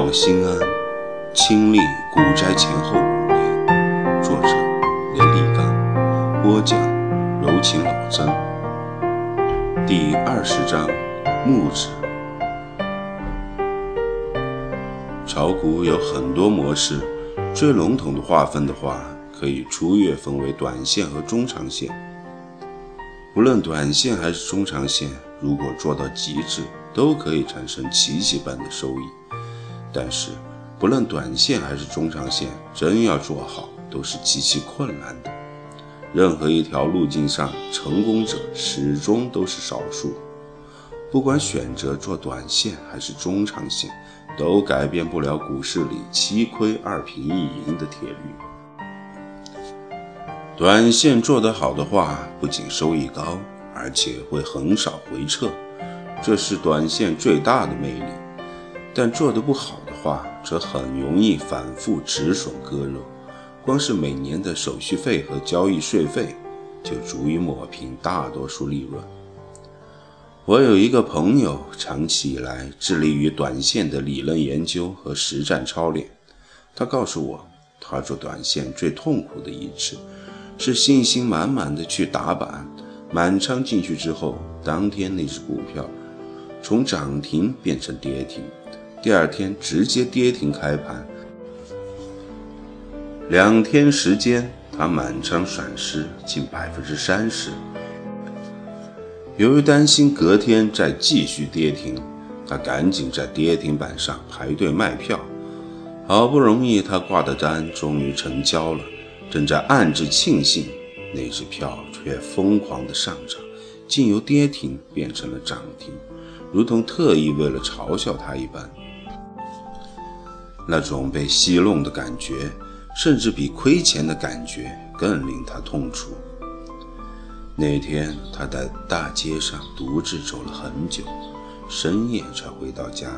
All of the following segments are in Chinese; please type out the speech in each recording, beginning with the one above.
望心安，亲历古斋前后五年。作者：连立刚，播讲：柔情老曾。第二十章：木子。炒股有很多模式，最笼统的划分的话，可以粗略分为短线和中长线。不论短线还是中长线，如果做到极致，都可以产生奇迹般的收益。但是，不论短线还是中长线，真要做好，都是极其困难的。任何一条路径上，成功者始终都是少数。不管选择做短线还是中长线，都改变不了股市里七亏二平一赢的铁律。短线做得好的话，不仅收益高，而且会很少回撤，这是短线最大的魅力。但做得不好的话，则很容易反复止损割肉，光是每年的手续费和交易税费，就足以抹平大多数利润。我有一个朋友，长期以来致力于短线的理论研究和实战操练，他告诉我，他做短线最痛苦的一次。是信心满满的去打板，满仓进去之后，当天那只股票从涨停变成跌停，第二天直接跌停开盘，两天时间他满仓损失近百分之三十。由于担心隔天再继续跌停，他赶紧在跌停板上排队卖票，好不容易他挂的单终于成交了。正在暗自庆幸，那只票却疯狂的上涨，竟由跌停变成了涨停，如同特意为了嘲笑他一般。那种被戏弄的感觉，甚至比亏钱的感觉更令他痛楚。那天他在大街上独自走了很久，深夜才回到家，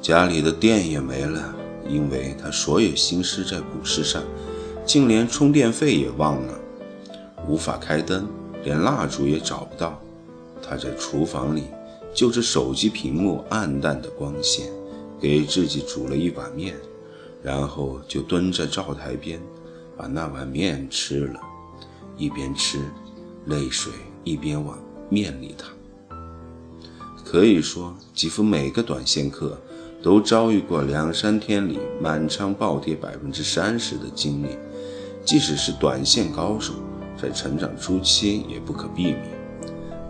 家里的电也没了，因为他所有心思在股市上。竟连充电费也忘了，无法开灯，连蜡烛也找不到。他在厨房里就着手机屏幕暗淡的光线，给自己煮了一碗面，然后就蹲在灶台边，把那碗面吃了。一边吃，泪水一边往面里淌。可以说，几乎每个短线客都遭遇过两三天里满仓暴跌百分之三十的经历。即使是短线高手，在成长初期也不可避免。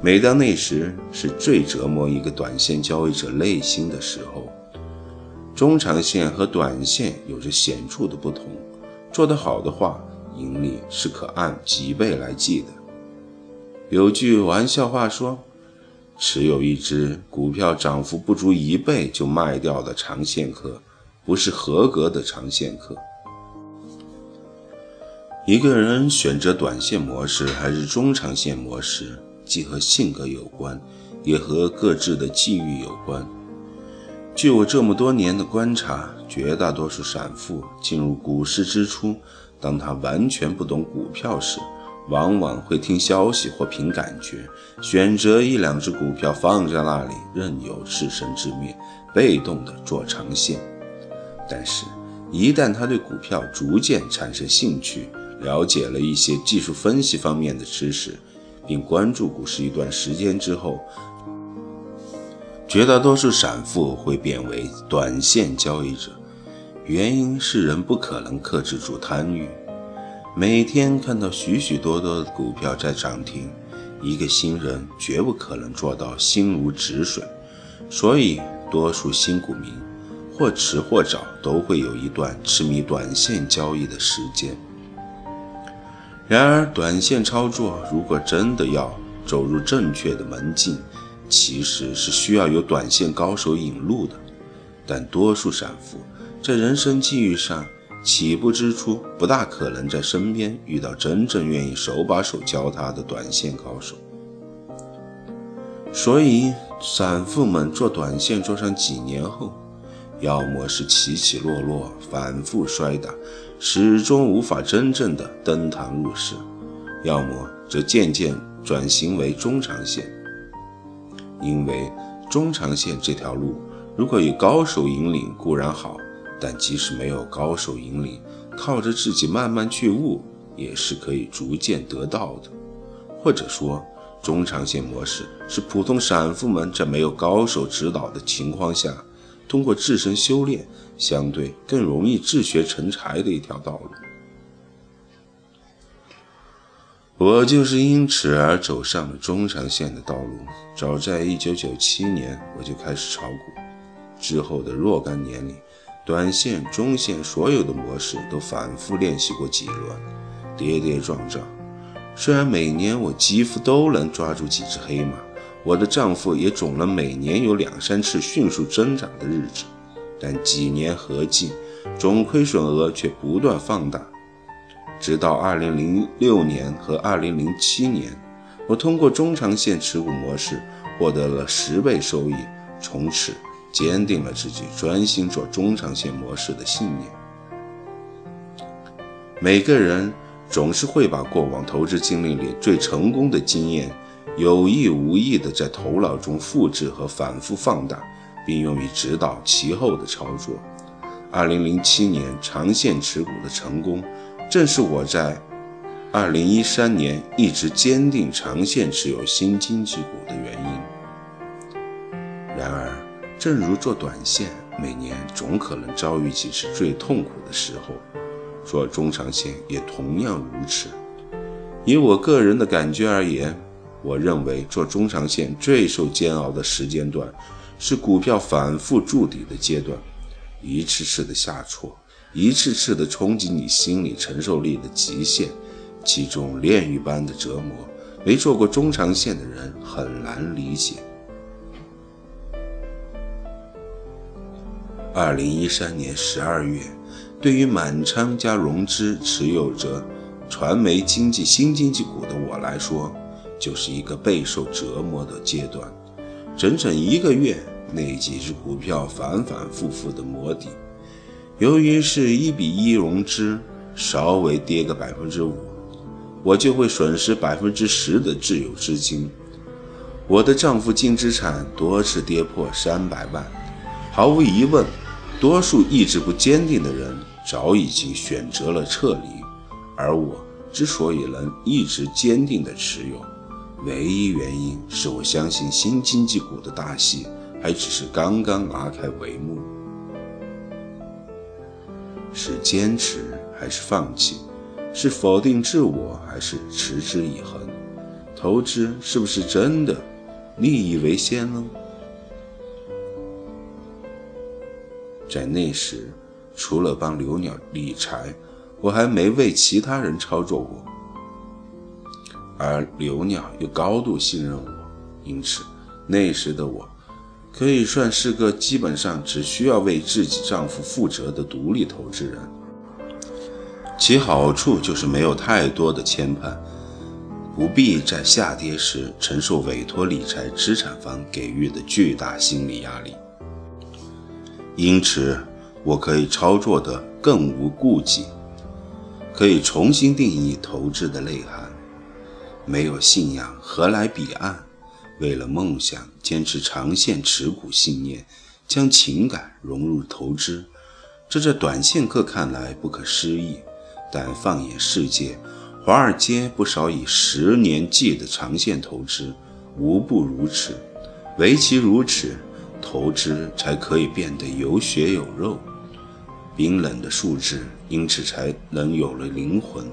每当那时是最折磨一个短线交易者内心的时候。中长线和短线有着显著的不同。做得好的话，盈利是可按几倍来计的。有句玩笑话说：“持有一只股票涨幅不足一倍就卖掉的长线客，不是合格的长线客。”一个人选择短线模式还是中长线模式，既和性格有关，也和各自的际遇有关。据我这么多年的观察，绝大多数散户进入股市之初，当他完全不懂股票时，往往会听消息或凭感觉，选择一两只股票放在那里，任由自生自灭，被动的做长线。但是，一旦他对股票逐渐产生兴趣，了解了一些技术分析方面的知识，并关注股市一段时间之后，绝大多数散户会变为短线交易者。原因是人不可能克制住贪欲，每天看到许许多多的股票在涨停，一个新人绝不可能做到心如止水。所以，多数新股民或迟或早都会有一段痴迷短线交易的时间。然而，短线操作如果真的要走入正确的门径，其实是需要有短线高手引路的。但多数散户在人生际遇上起步之初，不大可能在身边遇到真正愿意手把手教他的短线高手。所以，散户们做短线做上几年后，要么是起起落落，反复摔打。始终无法真正的登堂入室，要么则渐渐转型为中长线。因为中长线这条路如果有高手引领固然好，但即使没有高手引领，靠着自己慢慢去悟，也是可以逐渐得到的。或者说，中长线模式是普通散户们在没有高手指导的情况下，通过自身修炼，相对更容易自学成才的一条道路。我就是因此而走上了中长线的道路。早在1997年，我就开始炒股，之后的若干年里，短线、中线所有的模式都反复练习过几轮，跌跌撞撞。虽然每年我几乎都能抓住几只黑马，我的账户也总能每年有两三次迅速增长的日子，但几年合计，总亏损额却不断放大。直到2006年和2007年，我通过中长线持股模式获得了十倍收益，从此坚定了自己专心做中长线模式的信念。每个人总是会把过往投资经历里最成功的经验，有意无意地在头脑中复制和反复放大，并用于指导其后的操作。2007年长线持股的成功。正是我在二零一三年一直坚定长线持有新经济股的原因。然而，正如做短线，每年总可能遭遇几次最痛苦的时候，做中长线也同样如此。以我个人的感觉而言，我认为做中长线最受煎熬的时间段是股票反复筑底的阶段，一次次的下挫。一次次的冲击你心理承受力的极限，其中炼狱般的折磨，没做过中长线的人很难理解。二零一三年十二月，对于满仓加融资持有着传媒经济新经济股的我来说，就是一个备受折磨的阶段。整整一个月，那几只股票反反复复的磨底。由于是一比一融资，稍微跌个百分之五，我就会损失百分之十的自有资金。我的账户净资产多次跌破三百万，毫无疑问，多数意志不坚定的人早已经选择了撤离。而我之所以能一直坚定的持有，唯一原因是我相信新经济股的大戏还只是刚刚拉开帷幕。是坚持还是放弃？是否定自我还是持之以恒？投资是不是真的利益为先呢？在那时，除了帮刘鸟理财，我还没为其他人操作过。而刘鸟又高度信任我，因此那时的我。可以算是个基本上只需要为自己丈夫负责的独立投资人，其好处就是没有太多的牵绊，不必在下跌时承受委托理财资产方给予的巨大心理压力。因此，我可以操作得更无顾忌，可以重新定义投资的内涵。没有信仰，何来彼岸？为了梦想，坚持长线持股信念，将情感融入投资，这在短线客看来不可思议。但放眼世界，华尔街不少以十年计的长线投资，无不如此。唯其如此，投资才可以变得有血有肉。冰冷的数字因此才能有了灵魂，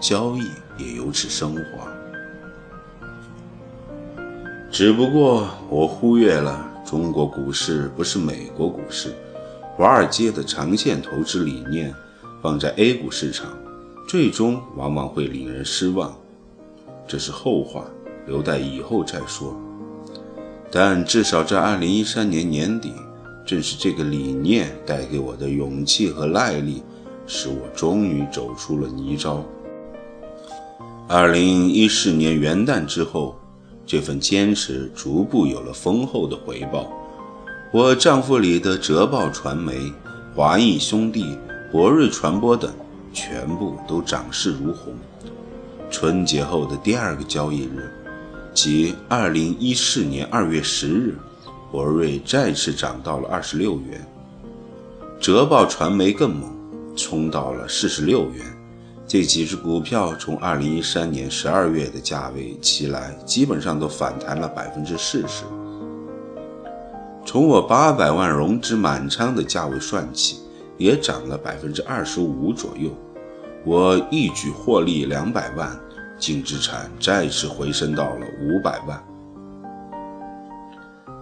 交易也由此升华。只不过我忽略了，中国股市不是美国股市，华尔街的长线投资理念放在 A 股市场，最终往往会令人失望。这是后话，留待以后再说。但至少在2013年年底，正是这个理念带给我的勇气和耐力，使我终于走出了泥沼。2014年元旦之后。这份坚持逐步有了丰厚的回报，我账户里的浙报传媒、华谊兄弟、博瑞传播等全部都涨势如虹。春节后的第二个交易日，即二零一四年二月十日，博瑞再次涨到了二十六元。浙报传媒更猛，冲到了四十六元。这几只股票从二零一三年十二月的价位起来，基本上都反弹了百分之四十。从我八百万融资满仓的价位算起，也涨了百分之二十五左右。我一举获利两百万，净资产再次回升到了五百万。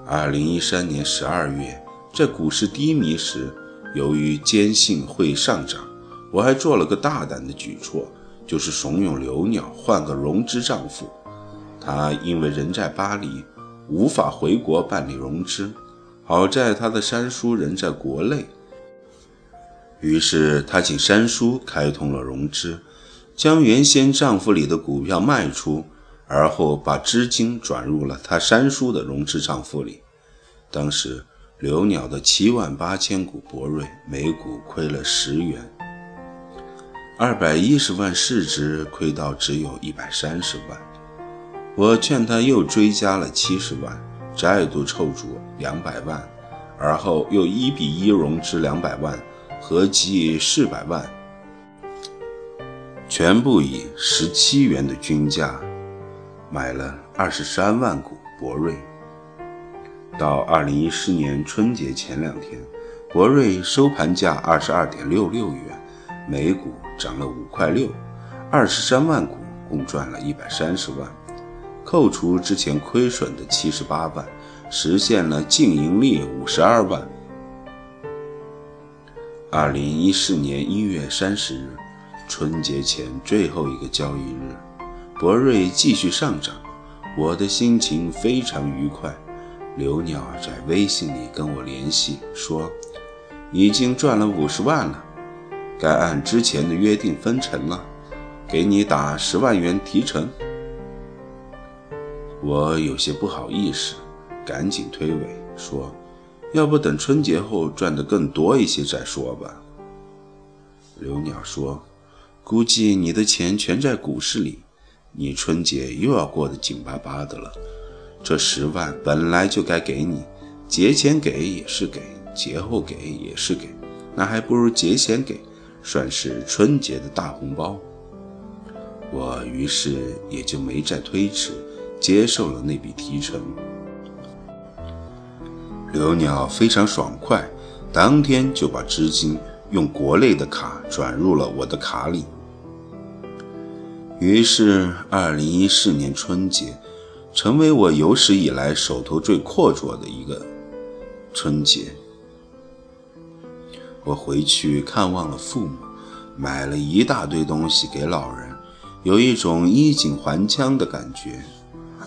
二零一三年十二月，在股市低迷时，由于坚信会上涨，我还做了个大胆的举措，就是怂恿刘鸟换个融资账户。她因为人在巴黎，无法回国办理融资，好在她的三叔人在国内。于是她请三叔开通了融资，将原先账户里的股票卖出，而后把资金转入了她三叔的融资账户里。当时刘鸟的七万八千股博瑞每股亏了十元，二百一十万市值亏到只有一百三十万。我劝他又追加了七十万，再度凑足两百万，而后又一比一融资两百万。合计四百万，全部以十七元的均价买了二十三万股博瑞。到二零一四年春节前两天，博瑞收盘价二十二点六六元，每股涨了五块六，二十三万股共赚了一百三十万，扣除之前亏损的七十八万，实现了净盈利五十二万。二零一四年一月三十日，春节前最后一个交易日，博瑞继续上涨，我的心情非常愉快。刘鸟在微信里跟我联系说，已经赚了五十万了，该按之前的约定分成了，给你打十万元提成。我有些不好意思，赶紧推诿说。要不等春节后赚得更多一些再说吧。刘鸟说：“估计你的钱全在股市里，你春节又要过得紧巴巴的了。这十万本来就该给你，节前给也是给，节后给也是给，那还不如节前给，算是春节的大红包。”我于是也就没再推迟，接受了那笔提成。刘鸟非常爽快，当天就把资金用国内的卡转入了我的卡里。于是，二零一四年春节成为我有史以来手头最阔绰的一个春节。我回去看望了父母，买了一大堆东西给老人，有一种衣锦还乡的感觉，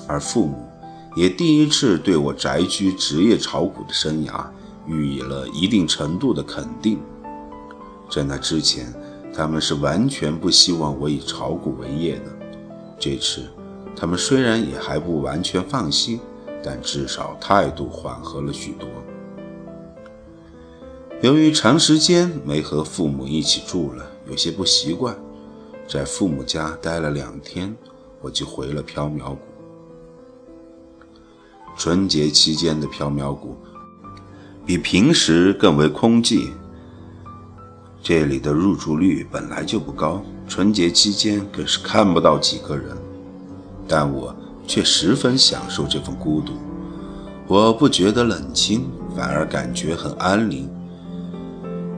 而父母。也第一次对我宅居职业炒股的生涯予以了一定程度的肯定。在那之前，他们是完全不希望我以炒股为业的。这次，他们虽然也还不完全放心，但至少态度缓和了许多。由于长时间没和父母一起住了，有些不习惯，在父母家待了两天，我就回了缥缈谷。春节期间的缥缈谷比平时更为空寂，这里的入住率本来就不高，春节期间更是看不到几个人。但我却十分享受这份孤独，我不觉得冷清，反而感觉很安宁。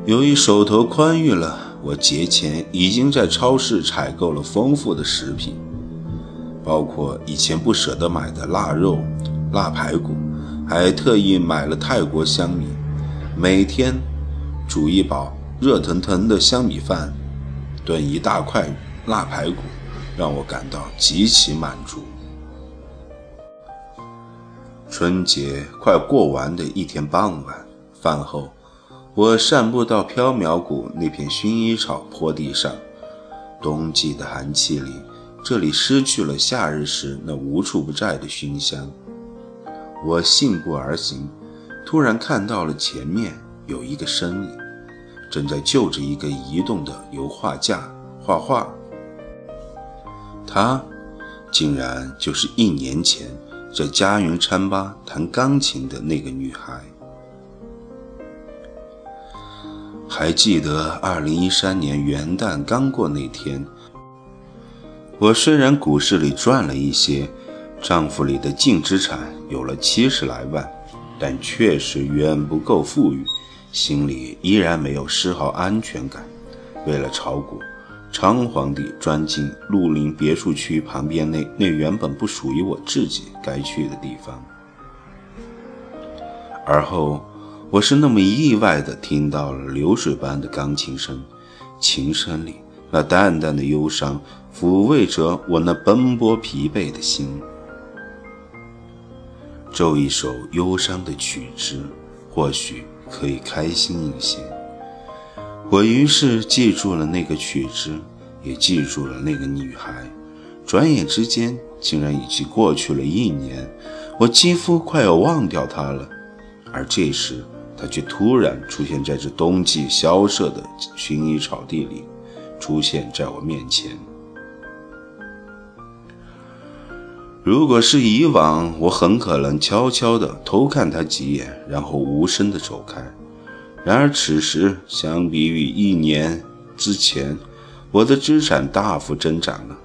由于手头宽裕了，我节前已经在超市采购了丰富的食品，包括以前不舍得买的腊肉。腊排骨，还特意买了泰国香米，每天煮一煲热腾腾的香米饭，炖一大块腊排骨，让我感到极其满足。春节快过完的一天傍晚，饭后，我散步到缥缈谷那片薰衣草坡地上，冬季的寒气里，这里失去了夏日时那无处不在的熏香。我信步而行，突然看到了前面有一个身影，正在就着一个移动的油画架画画。他竟然就是一年前在家园餐吧弹钢琴的那个女孩。还记得二零一三年元旦刚过那天，我虽然股市里赚了一些，账户里的净资产有了七十来万，但确实远不够富裕，心里依然没有丝毫安全感。为了炒股，仓皇地钻进绿林别墅区旁边那那原本不属于我自己该去的地方，而后。我是那么意外地听到了流水般的钢琴声，琴声里那淡淡的忧伤抚慰着我那奔波疲惫的心。奏一首忧伤的曲子，或许可以开心一些。我于是记住了那个曲子，也记住了那个女孩。转眼之间，竟然已经过去了一年，我几乎快要忘掉她了。而这时，他却突然出现在这冬季萧瑟的薰衣草地里，出现在我面前。如果是以往，我很可能悄悄地偷看他几眼，然后无声地走开。然而此时，相比于一年之前，我的资产大幅增长了，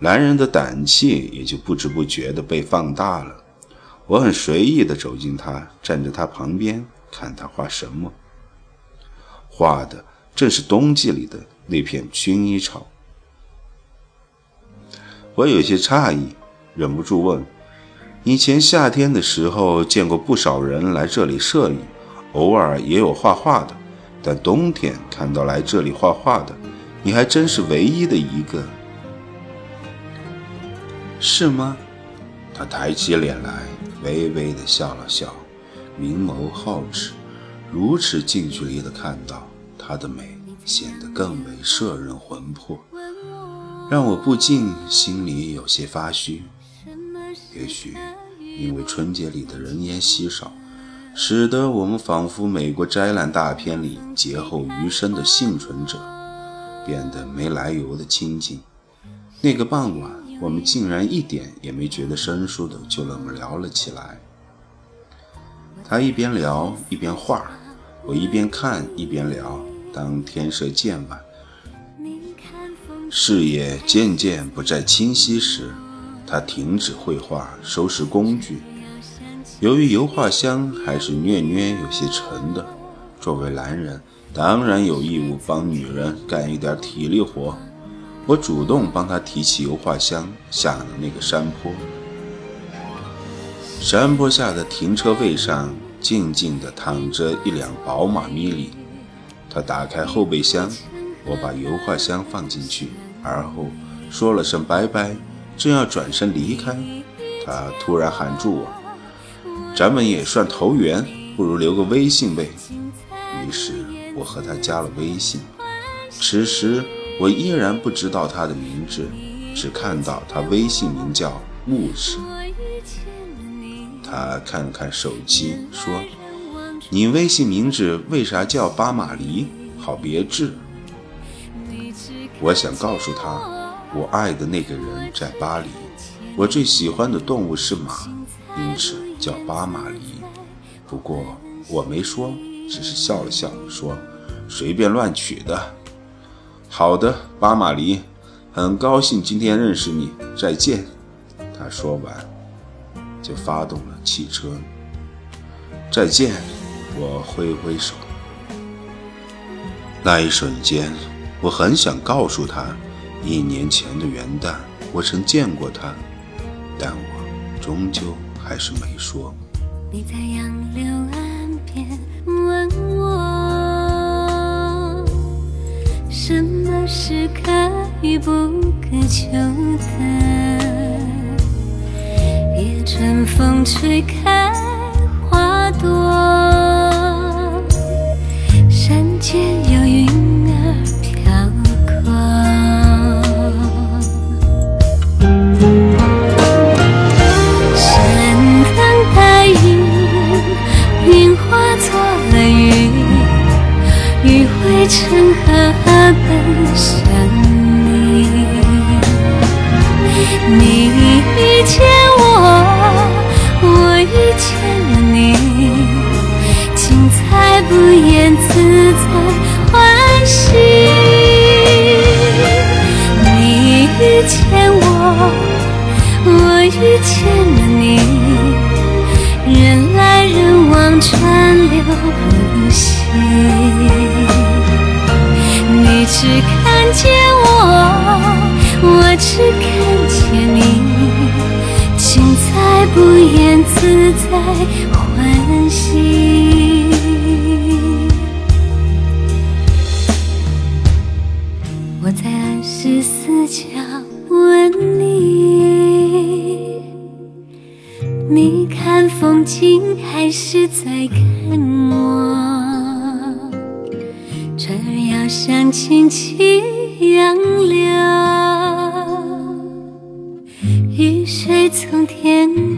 男人的胆气也就不知不觉地被放大了。我很随意地走近他，站在他旁边。看他画什么，画的正是冬季里的那片薰衣草。我有些诧异，忍不住问：“以前夏天的时候见过不少人来这里摄影，偶尔也有画画的，但冬天看到来这里画画的，你还真是唯一的一个，是吗？”他抬起脸来，微微的笑了笑。明眸皓齿，如此近距离的看到她的美，显得更为摄人魂魄，让我不禁心里有些发虚。也许因为春节里的人烟稀少，使得我们仿佛美国灾难大片里劫后余生的幸存者，变得没来由的亲近。那个傍晚，我们竟然一点也没觉得生疏的就那么聊了起来。他一边聊一边画，我一边看一边聊。当天色渐晚，视野渐渐不再清晰时，他停止绘画，收拾工具。由于油画箱还是略略有些沉的，作为男人当然有义务帮女人干一点体力活。我主动帮他提起油画箱下了那个山坡。山坡下的停车位上，静静地躺着一辆宝马迷你。他打开后备箱，我把油画箱放进去，而后说了声拜拜，正要转身离开，他突然喊住我：“咱们也算投缘，不如留个微信呗。”于是我和他加了微信。此时我依然不知道他的名字，只看到他微信名叫木子。他看看手机，说：“你微信名字为啥叫巴马黎？好别致。”我想告诉他，我爱的那个人在巴黎，我最喜欢的动物是马，因此叫巴马黎。不过我没说，只是笑了笑，说：“随便乱取的。”好的，巴马黎，很高兴今天认识你，再见。他说完。就发动了汽车。再见，我挥挥手。那一瞬间，我很想告诉他，一年前的元旦，我曾见过他，但我终究还是没说。你在杨柳岸边问我，什么是可遇不可求的？春风吹开花朵，见了你，精彩不言，自在欢喜。你遇见我，我遇见了你，人来人往，川流不息。你只看见我，我只看见你。精彩不言自在欢喜，我在二十四桥问你，你看风景还是在看我？船儿摇向轻轻杨柳，雨水从天。